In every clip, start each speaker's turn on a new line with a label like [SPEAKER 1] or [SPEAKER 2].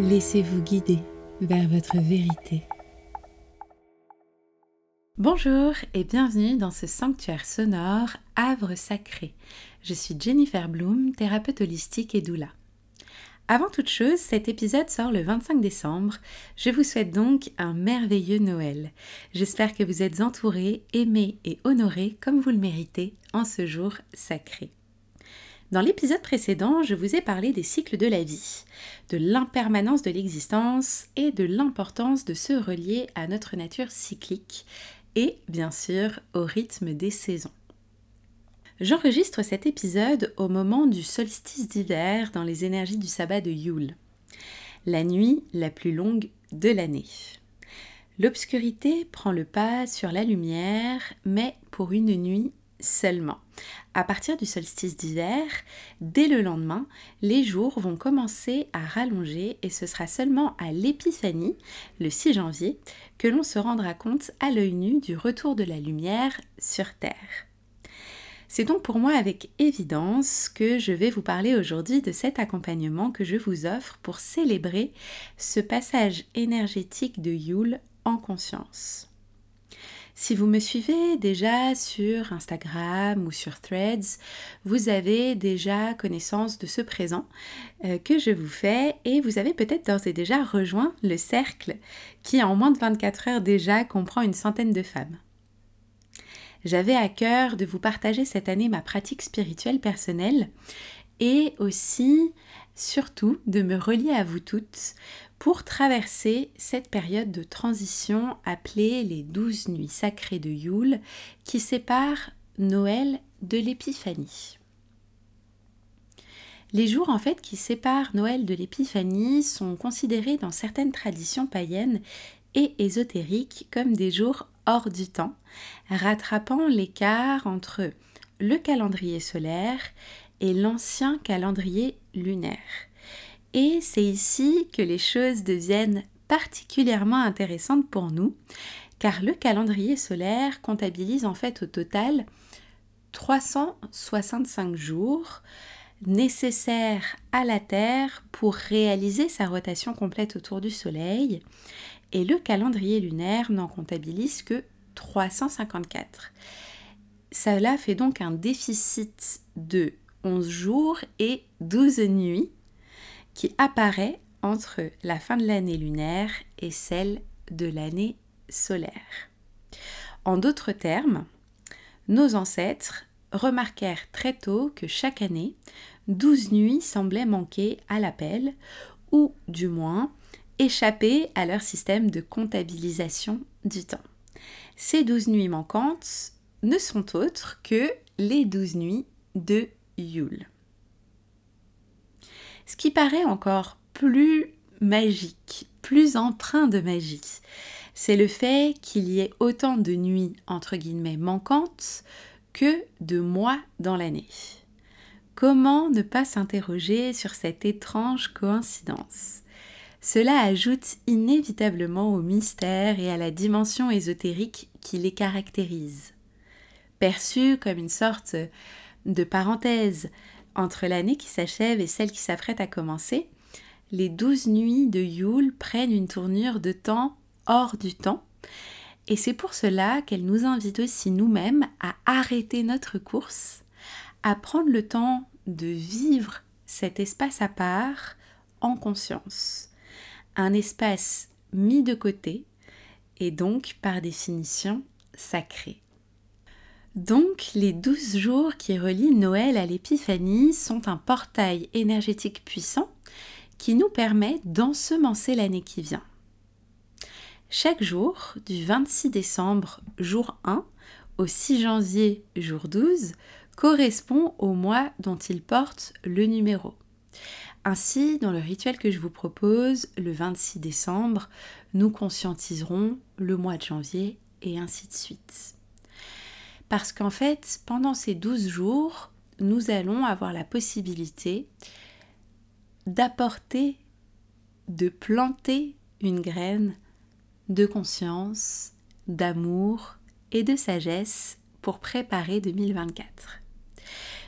[SPEAKER 1] Laissez-vous guider vers votre vérité. Bonjour et bienvenue dans ce sanctuaire sonore Havre sacré. Je suis Jennifer Bloom, thérapeute holistique et doula. Avant toute chose, cet épisode sort le 25 décembre. Je vous souhaite donc un merveilleux Noël. J'espère que vous êtes entourés, aimés et honorés comme vous le méritez en ce jour sacré. Dans l'épisode précédent, je vous ai parlé des cycles de la vie, de l'impermanence de l'existence et de l'importance de se relier à notre nature cyclique et bien sûr au rythme des saisons. J'enregistre cet épisode au moment du solstice d'hiver dans les énergies du sabbat de Yule, la nuit la plus longue de l'année. L'obscurité prend le pas sur la lumière, mais pour une nuit seulement. À partir du solstice d'hiver, dès le lendemain, les jours vont commencer à rallonger et ce sera seulement à l'épiphanie, le 6 janvier, que l'on se rendra compte à l'œil nu du retour de la lumière sur Terre. C'est donc pour moi avec évidence que je vais vous parler aujourd'hui de cet accompagnement que je vous offre pour célébrer ce passage énergétique de Yule en conscience. Si vous me suivez déjà sur Instagram ou sur Threads, vous avez déjà connaissance de ce présent euh, que je vous fais et vous avez peut-être d'ores et déjà rejoint le cercle qui en moins de 24 heures déjà comprend une centaine de femmes. J'avais à cœur de vous partager cette année ma pratique spirituelle personnelle et aussi, surtout, de me relier à vous toutes pour traverser cette période de transition appelée les douze nuits sacrées de Yule qui séparent Noël de l'Épiphanie. Les jours en fait qui séparent Noël de l'Épiphanie sont considérés dans certaines traditions païennes et ésotériques comme des jours hors du temps, rattrapant l'écart entre le calendrier solaire et l'ancien calendrier lunaire. Et c'est ici que les choses deviennent particulièrement intéressantes pour nous, car le calendrier solaire comptabilise en fait au total 365 jours nécessaires à la Terre pour réaliser sa rotation complète autour du Soleil, et le calendrier lunaire n'en comptabilise que 354. Cela fait donc un déficit de 11 jours et 12 nuits qui apparaît entre la fin de l'année lunaire et celle de l'année solaire. En d'autres termes, nos ancêtres remarquèrent très tôt que chaque année, 12 nuits semblaient manquer à l'appel, ou du moins échapper à leur système de comptabilisation du temps. Ces 12 nuits manquantes ne sont autres que les 12 nuits de Ce qui paraît encore plus magique, plus empreint de magie, c'est le fait qu'il y ait autant de nuits entre guillemets manquantes que de mois dans l'année. Comment ne pas s'interroger sur cette étrange coïncidence? Cela ajoute inévitablement au mystère et à la dimension ésotérique qui les caractérise. Perçu comme une sorte de parenthèse entre l'année qui s'achève et celle qui s'apprête à commencer, les douze nuits de Yule prennent une tournure de temps hors du temps, et c'est pour cela qu'elle nous invite aussi nous-mêmes à arrêter notre course, à prendre le temps de vivre cet espace à part en conscience, un espace mis de côté et donc par définition sacré. Donc, les douze jours qui relient Noël à l'Épiphanie sont un portail énergétique puissant qui nous permet d'ensemencer l'année qui vient. Chaque jour, du 26 décembre, jour 1, au 6 janvier, jour 12, correspond au mois dont il porte le numéro. Ainsi, dans le rituel que je vous propose, le 26 décembre, nous conscientiserons le mois de janvier et ainsi de suite. Parce qu'en fait, pendant ces 12 jours, nous allons avoir la possibilité d'apporter, de planter une graine de conscience, d'amour et de sagesse pour préparer 2024.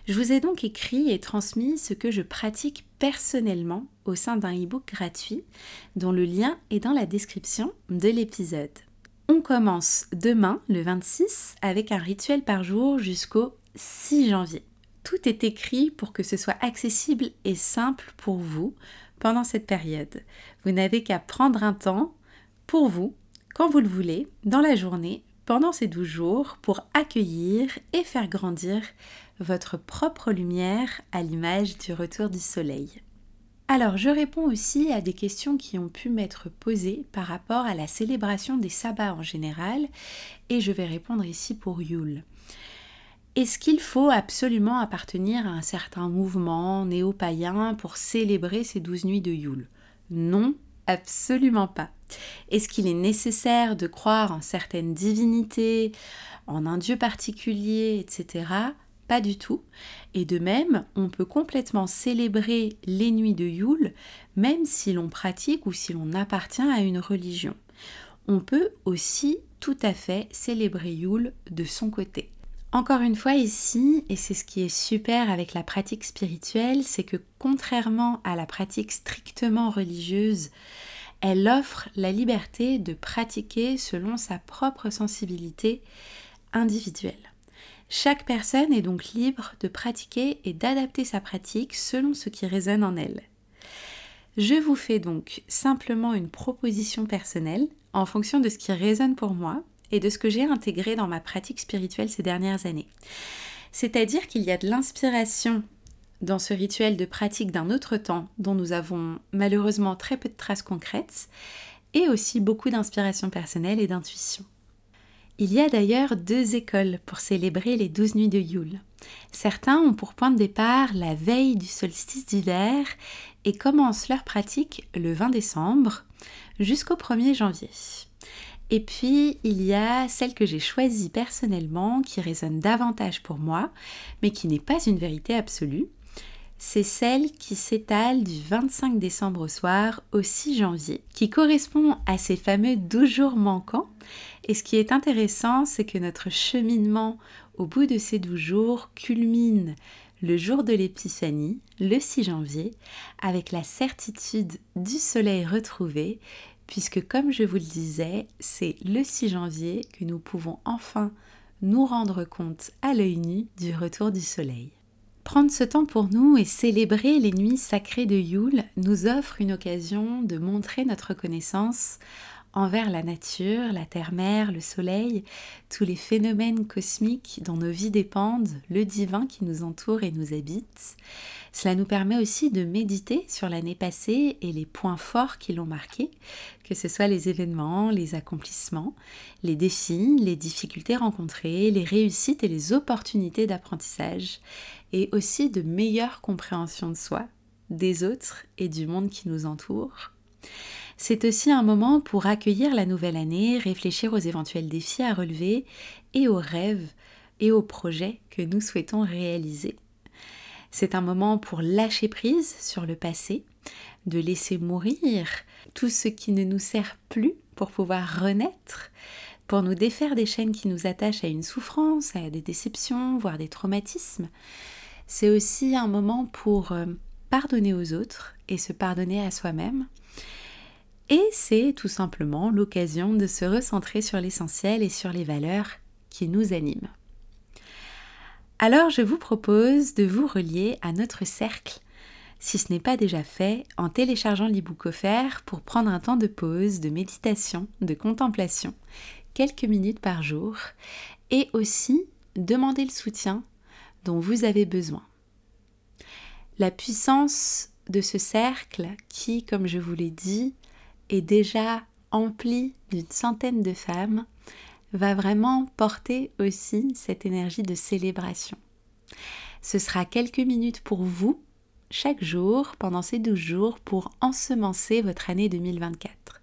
[SPEAKER 1] Je vous ai donc écrit et transmis ce que je pratique personnellement au sein d'un e-book gratuit dont le lien est dans la description de l'épisode. On commence demain, le 26, avec un rituel par jour jusqu'au 6 janvier. Tout est écrit pour que ce soit accessible et simple pour vous pendant cette période. Vous n'avez qu'à prendre un temps pour vous, quand vous le voulez, dans la journée, pendant ces 12 jours, pour accueillir et faire grandir votre propre lumière à l'image du retour du soleil. Alors, je réponds aussi à des questions qui ont pu m'être posées par rapport à la célébration des sabbats en général, et je vais répondre ici pour Yule. Est-ce qu'il faut absolument appartenir à un certain mouvement néo-païen pour célébrer ces douze nuits de Yule? Non, absolument pas. Est-ce qu'il est nécessaire de croire en certaines divinités, en un dieu particulier, etc. Pas du tout. Et de même, on peut complètement célébrer les nuits de Yule, même si l'on pratique ou si l'on appartient à une religion. On peut aussi tout à fait célébrer Yule de son côté. Encore une fois ici, et c'est ce qui est super avec la pratique spirituelle, c'est que contrairement à la pratique strictement religieuse, elle offre la liberté de pratiquer selon sa propre sensibilité individuelle. Chaque personne est donc libre de pratiquer et d'adapter sa pratique selon ce qui résonne en elle. Je vous fais donc simplement une proposition personnelle en fonction de ce qui résonne pour moi et de ce que j'ai intégré dans ma pratique spirituelle ces dernières années. C'est-à-dire qu'il y a de l'inspiration dans ce rituel de pratique d'un autre temps dont nous avons malheureusement très peu de traces concrètes et aussi beaucoup d'inspiration personnelle et d'intuition. Il y a d'ailleurs deux écoles pour célébrer les douze nuits de Yule. Certains ont pour point de départ la veille du solstice d'hiver et commencent leur pratique le 20 décembre jusqu'au 1er janvier. Et puis, il y a celle que j'ai choisie personnellement, qui résonne davantage pour moi, mais qui n'est pas une vérité absolue. C'est celle qui s'étale du 25 décembre au soir au 6 janvier, qui correspond à ces fameux 12 jours manquants et ce qui est intéressant, c'est que notre cheminement au bout de ces douze jours culmine le jour de l'Épiphanie, le 6 janvier, avec la certitude du soleil retrouvé, puisque comme je vous le disais, c'est le 6 janvier que nous pouvons enfin nous rendre compte à l'œil nu du retour du soleil. Prendre ce temps pour nous et célébrer les nuits sacrées de Yule nous offre une occasion de montrer notre reconnaissance envers la nature, la terre-mère, le soleil, tous les phénomènes cosmiques dont nos vies dépendent, le divin qui nous entoure et nous habite. Cela nous permet aussi de méditer sur l'année passée et les points forts qui l'ont marqué, que ce soit les événements, les accomplissements, les défis, les difficultés rencontrées, les réussites et les opportunités d'apprentissage, et aussi de meilleure compréhension de soi, des autres et du monde qui nous entoure. C'est aussi un moment pour accueillir la nouvelle année, réfléchir aux éventuels défis à relever et aux rêves et aux projets que nous souhaitons réaliser. C'est un moment pour lâcher prise sur le passé, de laisser mourir tout ce qui ne nous sert plus pour pouvoir renaître, pour nous défaire des chaînes qui nous attachent à une souffrance, à des déceptions, voire des traumatismes. C'est aussi un moment pour euh, pardonner aux autres et se pardonner à soi-même et c'est tout simplement l'occasion de se recentrer sur l'essentiel et sur les valeurs qui nous animent. Alors je vous propose de vous relier à notre cercle, si ce n'est pas déjà fait, en téléchargeant l'e-book offert pour prendre un temps de pause, de méditation, de contemplation, quelques minutes par jour, et aussi demander le soutien dont vous avez besoin. La puissance de ce cercle qui, comme je vous l'ai dit, est déjà empli d'une centaine de femmes, va vraiment porter aussi cette énergie de célébration. Ce sera quelques minutes pour vous chaque jour pendant ces 12 jours pour ensemencer votre année 2024.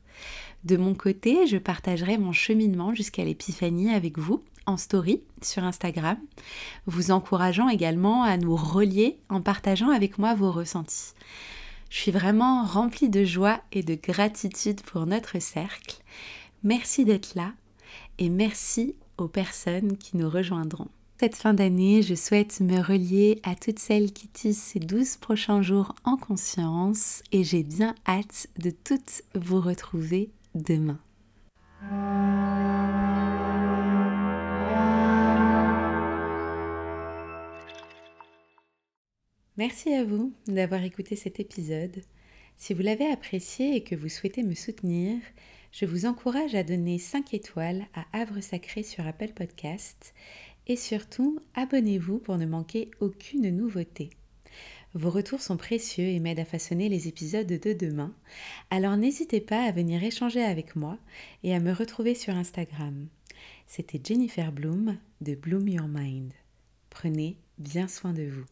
[SPEAKER 1] De mon côté, je partagerai mon cheminement jusqu'à l'épiphanie avec vous en story sur Instagram, vous encourageant également à nous relier en partageant avec moi vos ressentis. Je suis vraiment remplie de joie et de gratitude pour notre cercle. Merci d'être là et merci aux personnes qui nous rejoindront. Cette fin d'année, je souhaite me relier à toutes celles qui tissent ces 12 prochains jours en conscience et j'ai bien hâte de toutes vous retrouver demain. Merci à vous d'avoir écouté cet épisode. Si vous l'avez apprécié et que vous souhaitez me soutenir, je vous encourage à donner 5 étoiles à Havre Sacré sur Apple Podcast et surtout abonnez-vous pour ne manquer aucune nouveauté. Vos retours sont précieux et m'aident à façonner les épisodes de demain, alors n'hésitez pas à venir échanger avec moi et à me retrouver sur Instagram. C'était Jennifer Bloom de Bloom Your Mind. Prenez bien soin de vous.